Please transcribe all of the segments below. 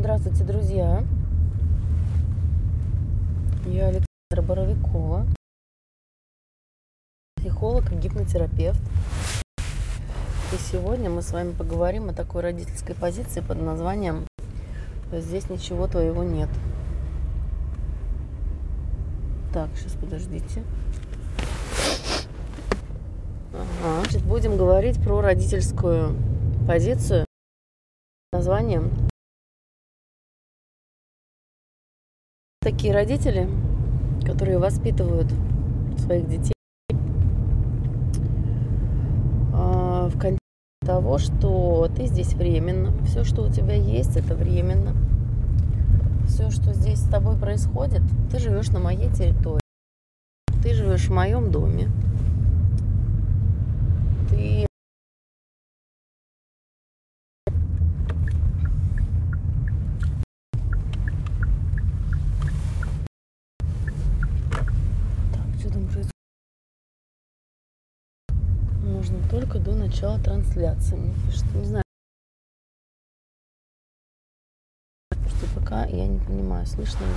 Здравствуйте, друзья. Я Александра Боровикова, психолог и гипнотерапевт. И сегодня мы с вами поговорим о такой родительской позиции под названием «Здесь ничего твоего нет». Так, сейчас подождите. Ага. Значит, будем говорить про родительскую позицию названием такие родители, которые воспитывают своих детей а, в контексте того, что ты здесь временно, все, что у тебя есть, это временно. Все, что здесь с тобой происходит, ты живешь на моей территории, ты живешь в моем доме, ты Можно только до начала трансляции, мне пишет. Не знаю, что пока я не понимаю, слышно ли.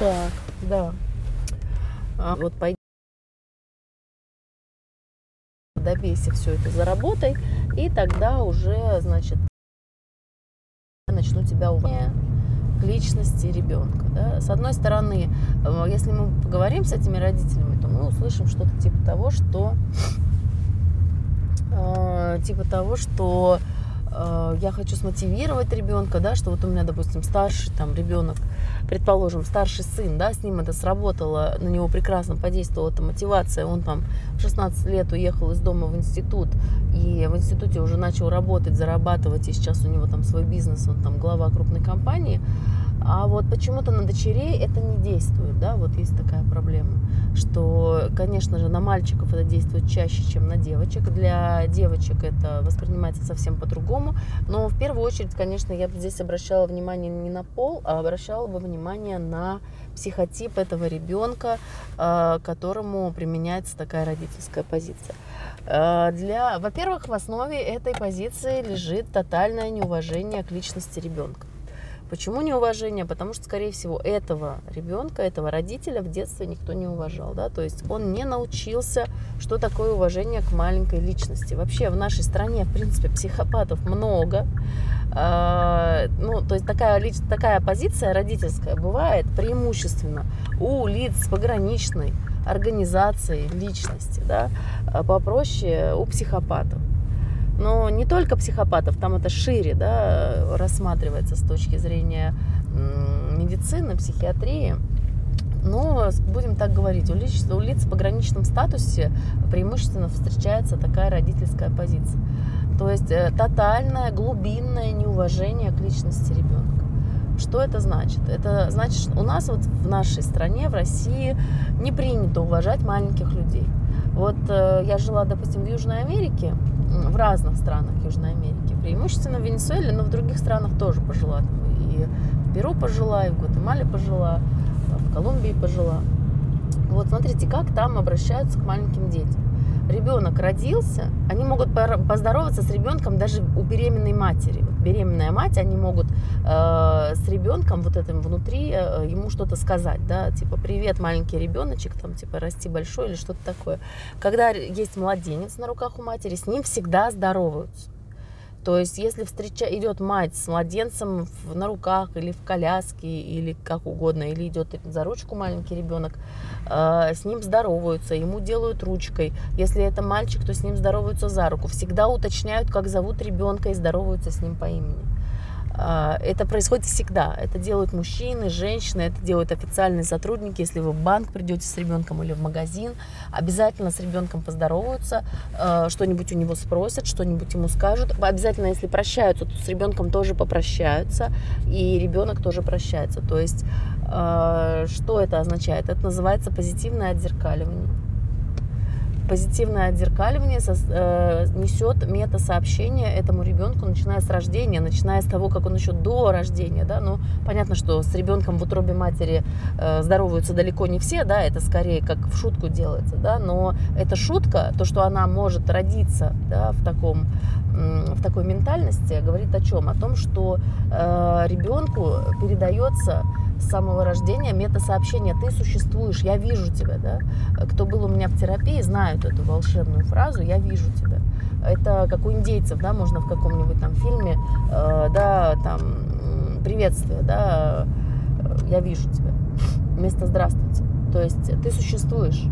Так, да. А, вот пойди добейся все это, заработай, и тогда уже, значит, начну тебя увольнять личности ребенка. Да? С одной стороны, э, если мы поговорим с этими родителями, то мы услышим что-то типа того, что э, типа того, что э, я хочу смотивировать ребенка, да, что вот у меня, допустим, старший там ребенок, предположим, старший сын, да, с ним это сработало, на него прекрасно подействовала эта мотивация, он там в 16 лет уехал из дома в институт, и в институте уже начал работать, зарабатывать, и сейчас у него там свой бизнес, он там глава крупной компании, а вот почему-то на дочерей это не действует, да, вот есть такая проблема, что, конечно же, на мальчиков это действует чаще, чем на девочек. Для девочек это воспринимается совсем по-другому, но в первую очередь, конечно, я бы здесь обращала внимание не на пол, а обращала бы внимание на психотип этого ребенка, а, которому применяется такая родительская позиция. А, для, во-первых, в основе этой позиции лежит тотальное неуважение к личности ребенка. Почему неуважение? Потому что, скорее всего, этого ребенка, этого родителя в детстве никто не уважал. Да? То есть он не научился, что такое уважение к маленькой личности. Вообще в нашей стране, в принципе, психопатов много. А, ну, то есть такая, такая позиция родительская бывает преимущественно у лиц пограничной организации личности, да, а попроще у психопатов. Но не только психопатов, там это шире да, рассматривается с точки зрения медицины, психиатрии. Но, будем так говорить, у лиц, у лиц в пограничном статусе преимущественно встречается такая родительская позиция. То есть э, тотальное, глубинное неуважение к личности ребенка. Что это значит? Это значит, что у нас вот в нашей стране, в России, не принято уважать маленьких людей. Вот э, я жила, допустим, в Южной Америке, в разных странах Южной Америки, преимущественно в Венесуэле, но в других странах тоже пожила. И в Перу пожила, и в Гватемале пожила, в Колумбии пожила. Вот смотрите, как там обращаются к маленьким детям. Ребенок родился, они могут поздороваться с ребенком даже у беременной матери. Беременная мать, они могут э, с ребенком вот этим внутри э, ему что-то сказать, да, типа привет, маленький ребеночек, там типа расти большой или что-то такое. Когда есть младенец на руках у матери, с ним всегда здороваются. То есть, если встреча идет мать с младенцем в, на руках или в коляске, или как угодно, или идет за ручку маленький ребенок, э, с ним здороваются, ему делают ручкой. Если это мальчик, то с ним здороваются за руку. Всегда уточняют, как зовут ребенка и здороваются с ним по имени. А, это происходит всегда. Это делают мужчины, женщины, это делают официальные сотрудники. Если вы в банк придете с ребенком или в магазин, обязательно с ребенком поздороваются, а, что-нибудь у него спросят, что-нибудь ему скажут. Обязательно, если прощаются, то с ребенком тоже попрощаются, и ребенок тоже прощается. То есть, а, что это означает? Это называется позитивное отзеркаливание. Позитивное отзеркаливание э, несет мета-сообщение этому ребенку, начиная с рождения, начиная с того, как он еще до рождения, да, ну, понятно, что с ребенком в утробе матери э, здороваются далеко не все, да, это скорее как в шутку делается, да, но эта шутка, то, что она может родиться, да, в таком, в такой ментальности, говорит о чем? О том, что э, ребенку передается с самого рождения мета-сообщение «ты существуешь, я вижу тебя». Да? Кто был у меня в терапии, знают эту волшебную фразу «я вижу тебя». Это как у индейцев, да, можно в каком-нибудь там фильме, э, да, там, приветствие, да, «я вижу тебя» вместо «здравствуйте». То есть ты существуешь.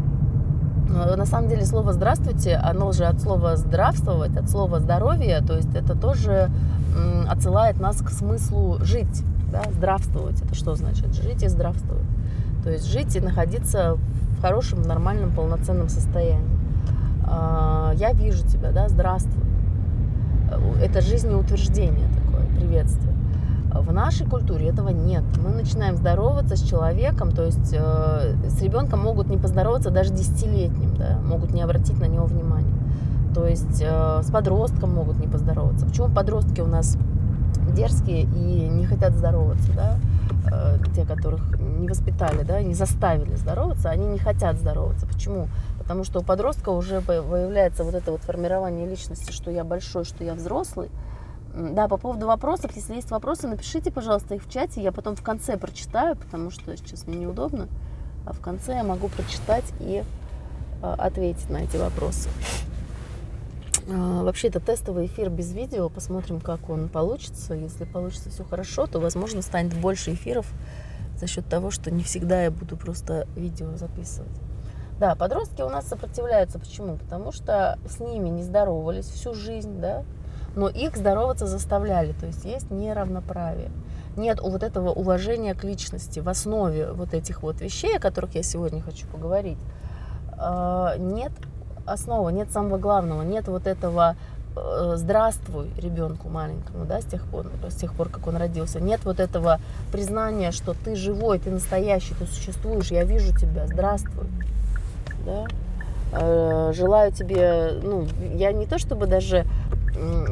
На самом деле слово «здравствуйте», оно же от слова «здравствовать», от слова «здоровье», то есть это тоже отсылает нас к смыслу «жить». Да? Здравствовать. Это что значит? Жить и здравствовать. То есть жить и находиться в хорошем, нормальном, полноценном состоянии. А, я вижу тебя, да, здравствуй. Это жизнеутверждение такое, приветствие. В нашей культуре этого нет. Мы начинаем здороваться с человеком, то есть э, с ребенком могут не поздороваться даже десятилетним, да, могут не обратить на него внимания. То есть э, с подростком могут не поздороваться. Почему подростки у нас дерзкие и не хотят здороваться, да, э, те, которых не воспитали, да, не заставили здороваться, они не хотят здороваться. Почему? Потому что у подростка уже появляется вот это вот формирование личности, что я большой, что я взрослый. Да, по поводу вопросов, если есть вопросы, напишите, пожалуйста, их в чате, я потом в конце прочитаю, потому что сейчас мне неудобно, а в конце я могу прочитать и э, ответить на эти вопросы. А, вообще это тестовый эфир без видео. Посмотрим, как он получится. Если получится все хорошо, то, возможно, станет больше эфиров за счет того, что не всегда я буду просто видео записывать. Да, подростки у нас сопротивляются. Почему? Потому что с ними не здоровались всю жизнь, да, но их здороваться заставляли. То есть есть неравноправие. Нет вот этого уважения к личности в основе вот этих вот вещей, о которых я сегодня хочу поговорить. А, нет основа, нет самого главного, нет вот этого э, здравствуй ребенку маленькому, да, с тех пор, с тех пор, как он родился. Нет вот этого признания, что ты живой, ты настоящий, ты существуешь, я вижу тебя, здравствуй, да. Э, желаю тебе, ну, я не то чтобы даже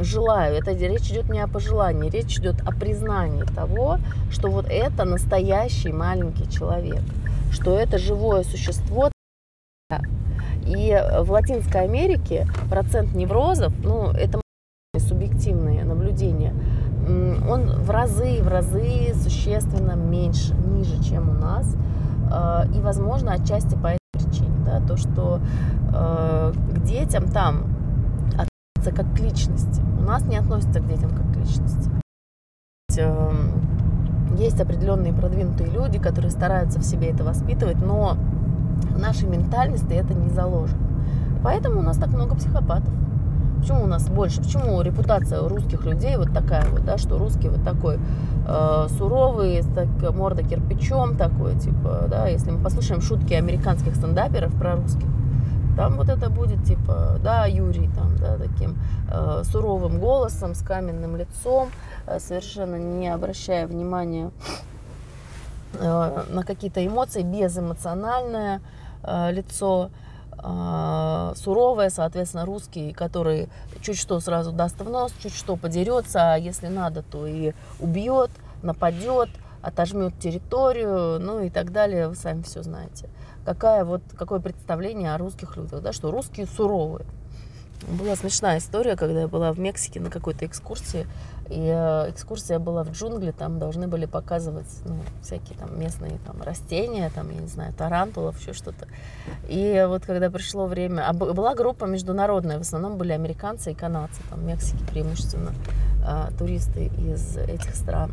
желаю, это речь идет не о пожелании, речь идет о признании того, что вот это настоящий маленький человек, что это живое существо, и в Латинской Америке процент неврозов, ну, это субъективные наблюдения, он в разы, в разы существенно меньше, ниже, чем у нас. А, и, возможно, отчасти по этой причине, да, то, что э, к детям там относятся как к личности. У нас не относятся к детям как к личности. Эм, есть определенные продвинутые люди, которые стараются в себе это воспитывать, но в нашей ментальности это не заложено. Поэтому у нас так много психопатов. Почему у нас больше? Почему репутация русских людей вот такая вот, да, что русский вот такой э, суровый, так, морда кирпичом такой, типа, да, если мы послушаем шутки американских стендаперов про русских, там вот это будет типа, да, Юрий там, да, таким э, суровым голосом, с каменным лицом, э, совершенно не обращая внимания э, на какие-то эмоции, безэмоциональное э, лицо, э, суровое, соответственно, русский, который чуть что сразу даст в нос, чуть что подерется, а если надо, то и убьет, нападет, отожмет территорию, ну и так далее, вы сами все знаете. Какая вот, какое представление о русских людях, да, что русские суровые. Была смешная история, когда я была в Мексике на какой-то экскурсии, и э, экскурсия была в джунгли, там должны были показывать ну, всякие там местные там, растения, там, я не знаю, тарантулов, еще что-то. И вот когда пришло время, а была группа международная, в основном были американцы и канадцы, там, Мексики преимущественно, а, туристы из этих стран.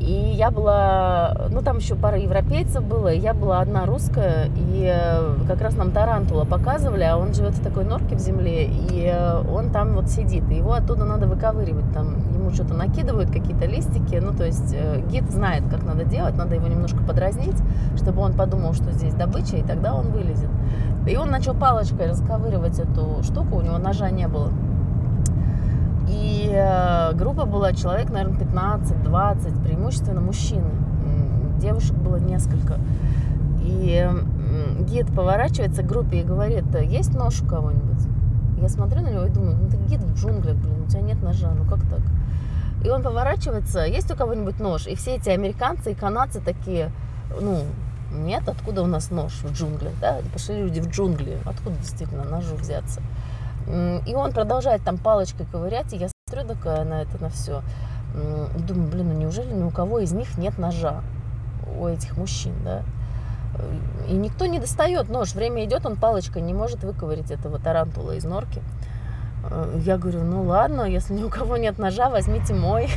И я была, ну там еще пара европейцев было, я была одна русская, и э, как раз нам тарантула показывали, а он живет в такой норке в земле, и э, он там вот сидит, и его оттуда надо выковыривать, там ему что-то накидывают, какие-то листики, ну то есть э, гид знает, как надо делать, надо его немножко подразнить, чтобы он подумал, что здесь добыча, и тогда он вылезет. И он начал палочкой расковыривать эту штуку, у него ножа не было. И э, группа была человек, наверное, 15-20, преимущественно мужчины. Девушек было несколько. И гид поворачивается к группе и говорит, есть нож у кого-нибудь? Я смотрю на него и думаю, ну ты гид в джунглях, блин, у тебя нет ножа, ну как так? И он поворачивается, есть у кого-нибудь нож? И все эти американцы и канадцы такие, ну, нет, откуда у нас нож в джунглях, да? Пошли люди в джунгли, откуда действительно ножу взяться? И он продолжает там палочкой ковырять, и я смотрю такая на это, на все. И думаю, блин, ну неужели ни у кого из них нет ножа? У этих мужчин, да? И никто не достает нож. Время идет, он палочкой не может выковырить этого тарантула из норки. Э, я говорю, ну ладно, если ни у кого нет ножа, возьмите мой.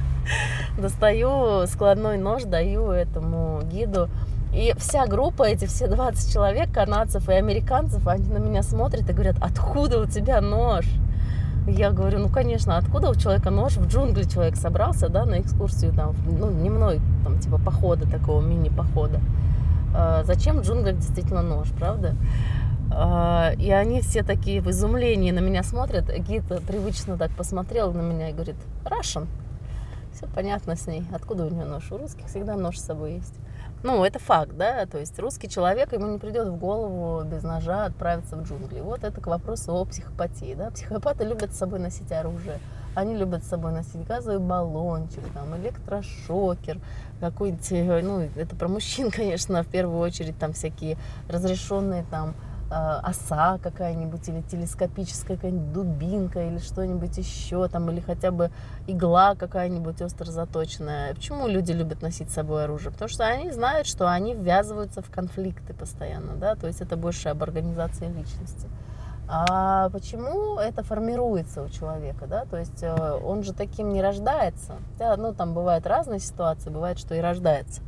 Достаю складной нож, даю этому гиду. И вся группа, эти все 20 человек, канадцев и американцев, они на меня смотрят и говорят, откуда у тебя нож? Я говорю, ну, конечно, откуда у человека нож? В джунгли человек собрался, да, на экскурсию, там, ну, дневной, там, типа, похода, такого мини-похода. А, зачем в джунглях действительно нож, правда? А, и они все такие в изумлении на меня смотрят. Гид привычно так посмотрел на меня и говорит, Russian. Все понятно с ней. Откуда у нее нож? У русских всегда нож с собой есть. Ну, это факт, да, то есть русский человек, ему не придет в голову без ножа отправиться в джунгли. Вот это к вопросу о психопатии, да. Психопаты любят с собой носить оружие. Они любят с собой носить газовый баллончик, там, электрошокер, какой-нибудь, ну, это про мужчин, конечно, в первую очередь, там всякие разрешенные там Э, оса какая-нибудь или телескопическая какая-нибудь дубинка или что-нибудь еще там или хотя бы игла какая-нибудь остро заточенная. Почему люди любят носить с собой оружие? Потому что они знают, что они ввязываются в конфликты постоянно, да, то есть это больше об организации личности. А почему это формируется у человека, да, то есть э, он же таким не рождается, да, ну там бывают разные ситуации, бывает, что и рождается.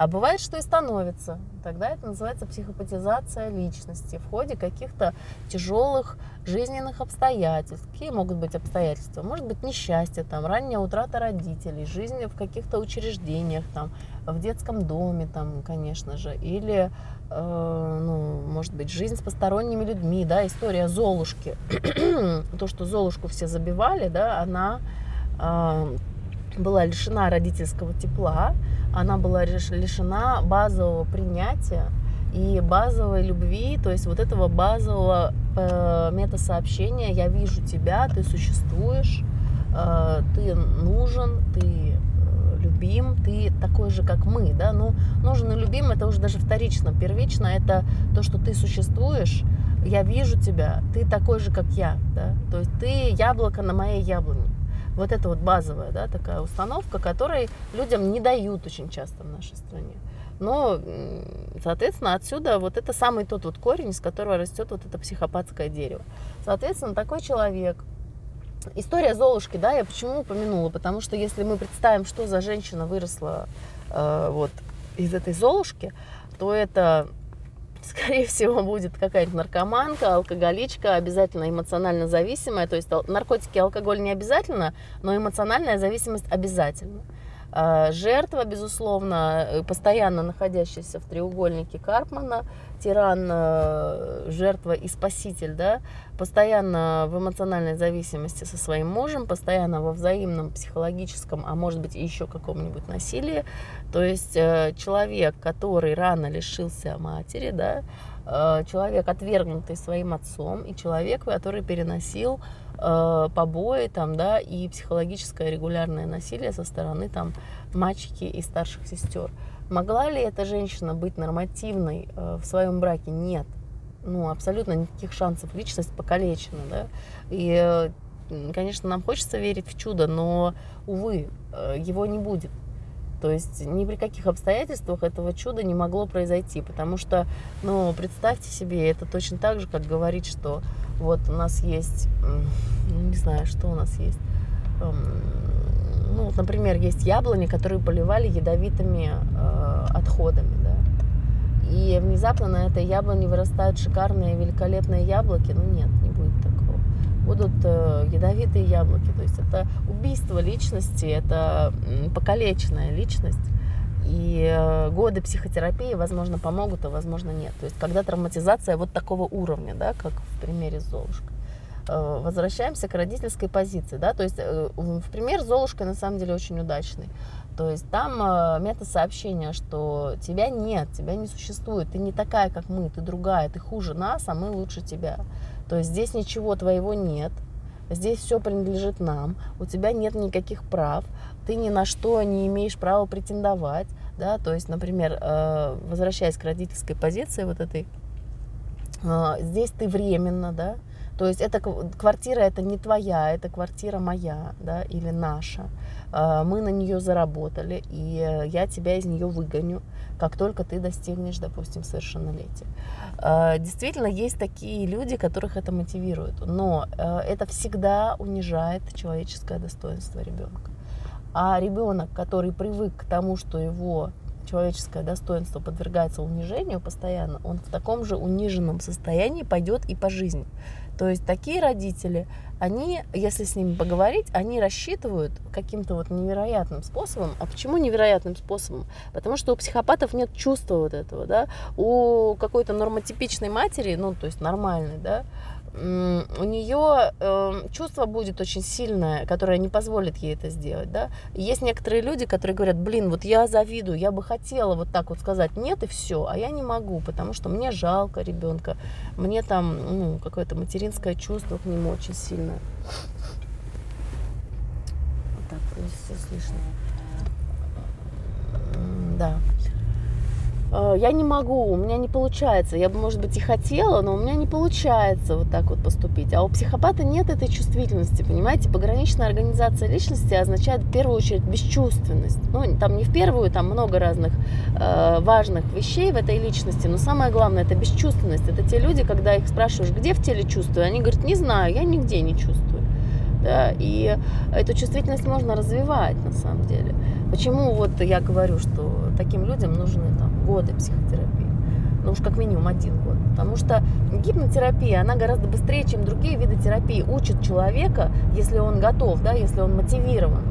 А бывает, что и становится. Тогда это называется психопатизация личности в ходе каких-то тяжелых жизненных обстоятельств. Какие могут быть обстоятельства? Может быть несчастье, там, ранняя утрата родителей, жизнь в каких-то учреждениях, там, в детском доме, там, конечно же, или, э, ну, может быть, жизнь с посторонними людьми, да, история Золушки. То, что Золушку все забивали, да, она э, была лишена родительского тепла, она была лишена базового принятия и базовой любви, то есть вот этого базового э, метасообщения «я вижу тебя, ты существуешь, э, ты нужен, ты э, любим, ты такой же, как мы, да, ну, нужен и любим, это уже даже вторично, первично, это то, что ты существуешь, я вижу тебя, ты такой же, как я, да, то есть ты яблоко на моей яблоне, вот это вот базовая да, такая установка, которой людям не дают очень часто в нашей стране. Но, соответственно, отсюда вот это самый тот вот корень, из которого растет вот это психопатское дерево. Соответственно, такой человек, История Золушки, да, я почему упомянула? Потому что если мы представим, что за женщина выросла э, вот из этой Золушки, то это скорее всего, будет какая-нибудь наркоманка, алкоголичка, обязательно эмоционально зависимая. То есть наркотики и алкоголь не обязательно, но эмоциональная зависимость обязательно. А, жертва, безусловно, э, постоянно находящаяся в треугольнике Карпмана, тиран, э, жертва и спаситель, да, постоянно в эмоциональной зависимости со своим мужем, постоянно во взаимном психологическом, а может быть еще каком-нибудь насилии. То есть э, человек, который рано лишился матери, да, человек, отвергнутый своим отцом, и человек, который переносил э, побои там, да, и психологическое регулярное насилие со стороны там мальчики и старших сестер. Могла ли эта женщина быть нормативной э, в своем браке? Нет. Ну, абсолютно никаких шансов. Личность покалечена, да. И, э, конечно, нам хочется верить в чудо, но, увы, э, его не будет. То есть ни при каких обстоятельствах этого чуда не могло произойти, потому что, ну, представьте себе, это точно так же, как говорить, что вот у нас есть, не знаю, что у нас есть, ну, например, есть яблони, которые поливали ядовитыми э, отходами, да, и внезапно на этой яблоне вырастают шикарные, великолепные яблоки, ну нет, не будет такого. Будут э, ядовитые яблоки, то есть это убийство личности, это покалеченная личность, и э, годы психотерапии, возможно, помогут, а возможно, нет. То есть, когда травматизация вот такого уровня, да, как в примере с Золушкой. Э, возвращаемся к родительской позиции, да, то есть, э, в пример с Золушкой на самом деле очень удачный. То есть там э, мета-сообщение, что тебя нет, тебя не существует, ты не такая, как мы, ты другая, ты хуже нас, а мы лучше тебя. То есть здесь ничего твоего нет, здесь все принадлежит нам, у тебя нет никаких прав, ты ни на что не имеешь права претендовать, да, то есть, например, возвращаясь к родительской позиции вот этой, здесь ты временно, да, то есть эта квартира это не твоя, это квартира моя, да, или наша. Э, мы на нее заработали, и я тебя из нее выгоню, как только ты достигнешь, допустим, совершеннолетия. Действительно, есть такие люди, которых это мотивирует, но это всегда унижает человеческое достоинство ребенка. А ребенок, который привык к тому, что его человеческое достоинство подвергается унижению постоянно, он в таком же униженном состоянии пойдет и по жизни. То есть такие родители, они, если с ними поговорить, они рассчитывают каким-то вот невероятным способом. А почему невероятным способом? Потому что у психопатов нет чувства вот этого, да. У какой-то нормотипичной матери, ну, то есть нормальной, да, у нее э, чувство будет очень сильное, которое не позволит ей это сделать, да. есть некоторые люди, которые говорят, блин, вот я завидую, я бы хотела вот так вот сказать нет и все, а я не могу, потому что мне жалко ребенка, мне там ну, какое-то материнское чувство к нему очень сильное. Вот так, все слышно. Да. Э, я не могу, у меня не получается. Я бы, может быть, и хотела, но у меня не получается вот так вот поступить. А у психопата нет этой чувствительности, понимаете? Пограничная организация личности означает в первую очередь бесчувственность. Ну, там не в первую, там много разных э, важных вещей в этой личности, но самое главное это бесчувственность. Это те люди, когда их спрашиваешь, где в теле чувствую, они говорят, не знаю, я нигде не чувствую. Да, и эту чувствительность можно развивать на самом деле. Почему вот я говорю, что таким людям нужны там, годы психотерапии? Ну уж как минимум один год. Потому что гипнотерапия, она гораздо быстрее, чем другие виды терапии, учит человека, если он готов, да, если он мотивирован.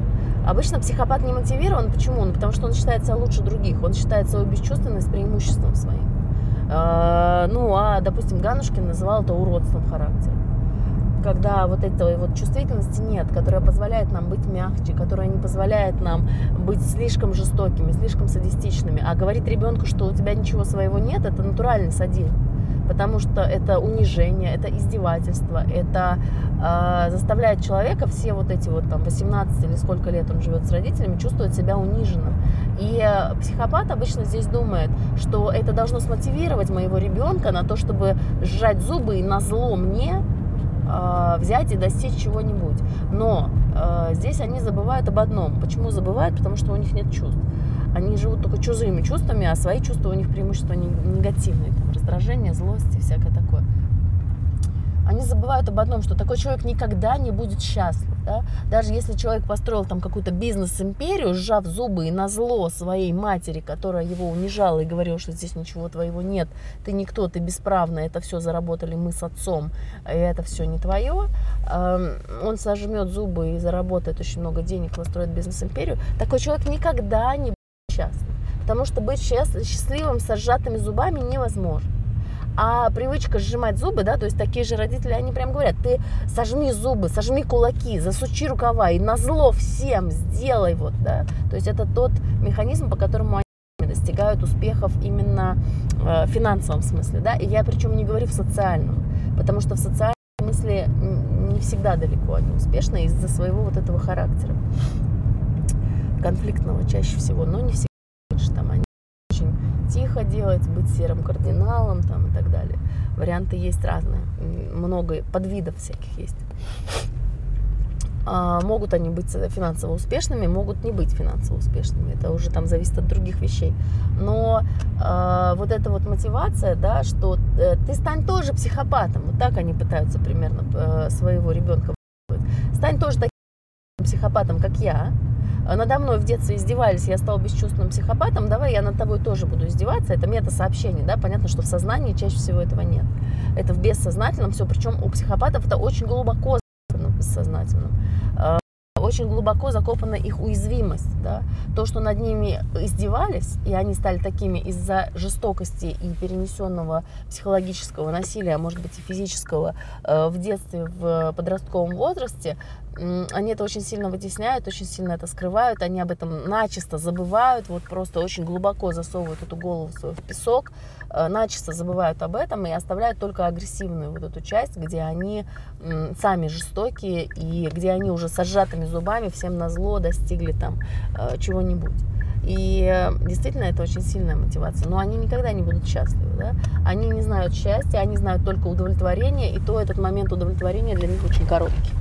Обычно психопат не мотивирован. Почему? Ну, потому что он считает себя лучше других. Он считает свою бесчувственность преимуществом своим. А, ну, а, допустим, Ганушкин называл это уродством характера когда вот этой вот чувствительности нет, которая позволяет нам быть мягче, которая не позволяет нам быть слишком жестокими, слишком садистичными. А говорить ребенку, что у тебя ничего своего нет, это натуральный садизм. Потому что это унижение, это издевательство, это э, заставляет человека все вот эти вот там 18 или сколько лет он живет с родителями, чувствовать себя униженным. И э, психопат обычно здесь думает, что это должно смотивировать моего ребенка на то, чтобы сжать зубы и на зло мне э, взять и достичь чего-нибудь. Но э, здесь они забывают об одном. Почему забывают? Потому что у них нет чувств. Они живут только чужими чувствами, а свои чувства у них преимущество негативные. Там, раздражение, злость и всякое такое они забывают об одном, что такой человек никогда не будет счастлив. Да? Даже если человек построил там какую-то бизнес-империю, сжав зубы и на зло своей матери, которая его унижала и говорила, что здесь ничего твоего нет, ты никто, ты бесправный, это все заработали мы с отцом, и это все не твое, эм, он сожмет зубы и заработает очень много денег, построит бизнес-империю, такой человек никогда не будет счастлив. Потому что быть счастливым с сжатыми зубами невозможно. А привычка сжимать зубы, да, то есть такие же родители, они прям говорят, ты сожми зубы, сожми кулаки, засучи рукава и на зло всем сделай вот, да. То есть это тот механизм, по которому они достигают успехов именно э, в финансовом смысле, да. И я причем не говорю в социальном, потому что в социальном смысле не всегда далеко они успешны из-за своего вот этого характера конфликтного чаще всего, но не всегда тихо делать, быть серым кардиналом там, и так далее. Варианты есть разные, много подвидов всяких есть. А, могут они быть финансово успешными, могут не быть финансово успешными. Это уже там зависит от других вещей. Но а, вот эта вот мотивация, да, что э, ты стань тоже психопатом. Вот так они пытаются примерно э, своего ребенка. Стань тоже таким психопатом, как я, Э, надо мной в детстве издевались, я стал бесчувственным психопатом, давай я над тобой тоже буду издеваться. Это мета-сообщение, да, понятно, что в сознании чаще всего этого нет. Это в бессознательном все, причем у психопатов это очень глубоко в бессознательном. Э, очень глубоко закопана их уязвимость, да, то, что над ними издевались, и они стали такими из-за жестокости и перенесенного психологического насилия, а может быть и физического э, в детстве, в подростковом возрасте, они это очень сильно вытесняют, очень сильно это скрывают, они об этом начисто забывают, вот просто очень глубоко засовывают эту голову свою в песок, э, начисто забывают об этом и оставляют только агрессивную вот эту часть, где они сами жестокие и где они уже с сжатыми зубами всем на зло достигли там э, чего-нибудь. И э, действительно это очень сильная мотивация. Но они никогда не будут счастливы. Да? Они не знают счастья, они знают только удовлетворение, и то этот момент удовлетворения для них очень короткий.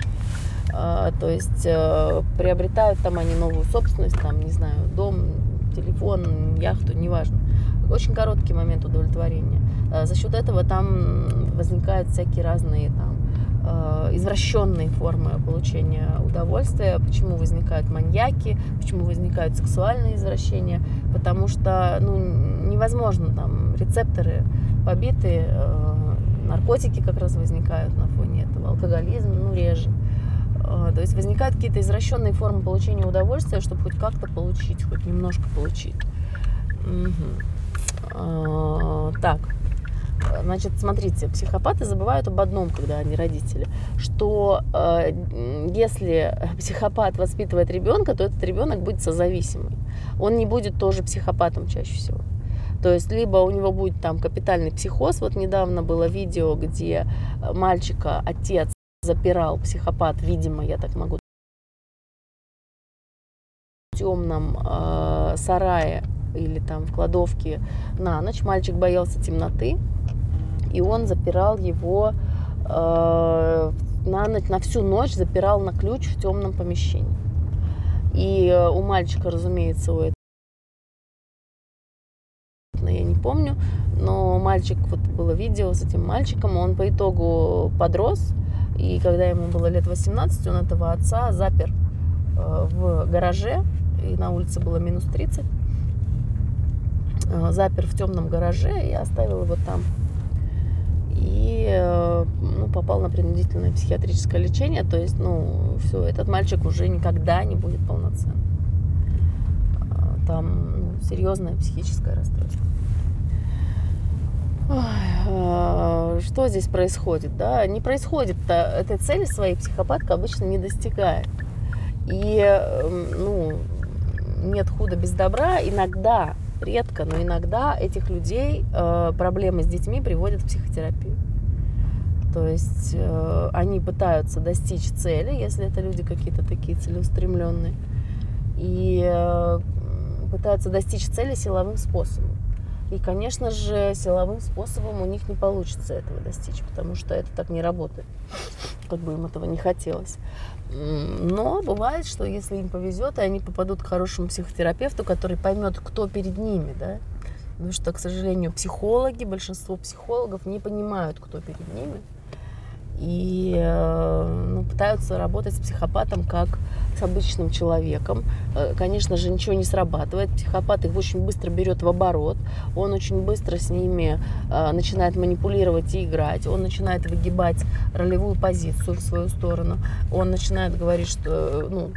А, то есть э, приобретают там они новую собственность, там, не знаю, дом, телефон, яхту, неважно. Очень короткий момент удовлетворения. А, за счет этого там возникают всякие разные там, э, извращенные формы получения удовольствия, почему возникают маньяки, почему возникают сексуальные извращения, потому что ну, невозможно, там рецепторы побиты, э, наркотики как раз возникают на фоне этого, алкоголизм, ну, реже. А, то есть возникают какие-то извращенные формы получения удовольствия, чтобы хоть как-то получить, хоть немножко получить. Угу. Так, значит, смотрите, психопаты забывают об одном, когда они родители, что э, если психопат воспитывает ребенка, то этот ребенок будет созависимый. Он не будет тоже психопатом чаще всего. То есть либо у него будет там капитальный психоз. Вот недавно было видео, где мальчика отец запирал психопат, видимо, я так могу в темном э, сарае или там в кладовке на ночь. Мальчик боялся темноты, и он запирал его э, на ночь, на всю ночь запирал на ключ в темном помещении. И э, у мальчика, разумеется, у этого я не помню, но мальчик, вот было видео с этим мальчиком, он по итогу подрос, и когда ему было лет 18, он этого отца запер э, в гараже, и на улице было минус 30, э, запер в темном гараже и оставил его там. И э, ну, попал на принудительное психиатрическое лечение. То есть, ну, все, этот мальчик уже никогда не будет полноценным. Там ну, серьезное психическое расстройство. Ой, что здесь происходит? Да? Не происходит этой цели своей психопатка обычно не достигает. И эм, ну, нет худа без добра. Иногда, редко, но иногда этих людей э, проблемы с детьми приводят в психотерапию. То есть э, они пытаются достичь цели, если это люди какие-то такие целеустремленные, и э, пытаются достичь цели силовым способом. И, конечно же, силовым способом у них не получится этого достичь, потому что это так не работает, как бы им этого не хотелось. Но бывает, что если им повезет, и они попадут к хорошему психотерапевту, который поймет, кто перед ними, да, потому что, к сожалению, психологи, большинство психологов не понимают, кто перед ними, и э, ну, пытаются работать с психопатом как с обычным человеком. Э, конечно же, ничего не срабатывает. Психопат их очень быстро берет в оборот. Он очень быстро с ними э, начинает манипулировать и играть. Он начинает выгибать ролевую позицию в свою сторону. Он начинает говорить, что ну,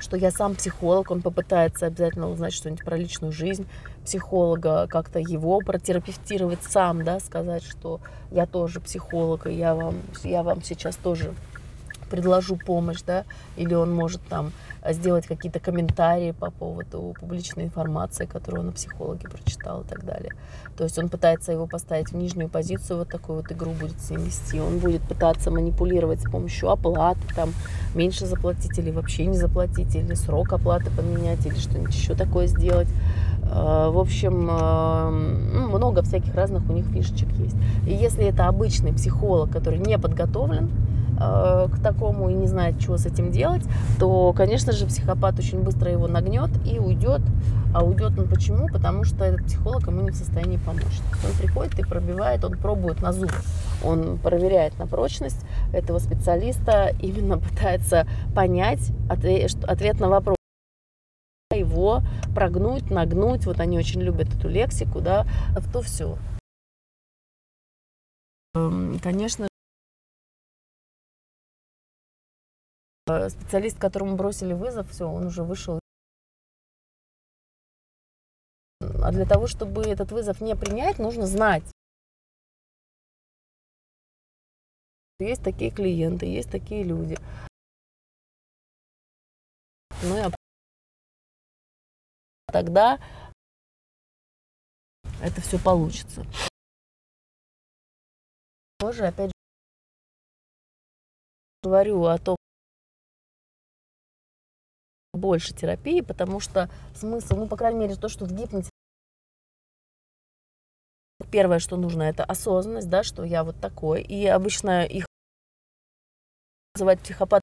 что я сам психолог, он попытается обязательно узнать что-нибудь про личную жизнь психолога, как-то его протерапевтировать сам, да, сказать, что я тоже психолог, и я вам, я вам сейчас тоже предложу помощь, да, или он может там сделать какие-то комментарии по поводу публичной информации, которую он о психологе прочитал и так далее. То есть он пытается его поставить в нижнюю позицию, вот такую вот игру будет с ним вести. Он будет пытаться манипулировать с помощью оплаты, там, меньше заплатить или вообще не заплатить, или срок оплаты поменять, или что-нибудь еще такое сделать. А, в общем, а, ну, много всяких разных у них фишечек есть. И если это обычный психолог, который не подготовлен, Э, к такому и не знает, что с этим делать, то, конечно же, психопат очень быстро его нагнет и уйдет. А уйдет он почему? Потому что этот психолог ему не в состоянии помочь. Он приходит и пробивает, он пробует на зуб. Он проверяет на прочность этого специалиста, именно пытается понять ответ на вопрос его прогнуть, нагнуть, вот они очень любят эту лексику, да, в то все. Эм, конечно, специалист, которому бросили вызов, все, он уже вышел. А для того, чтобы этот вызов не принять, нужно знать. Есть такие клиенты, есть такие люди. Ну, я... Тогда это все получится. Тоже, опять же, говорю о том, больше терапии, потому что смысл, ну, по крайней мере, то, что в гипноте первое, что нужно, это осознанность, да, что я вот такой. И обычно их называют психопат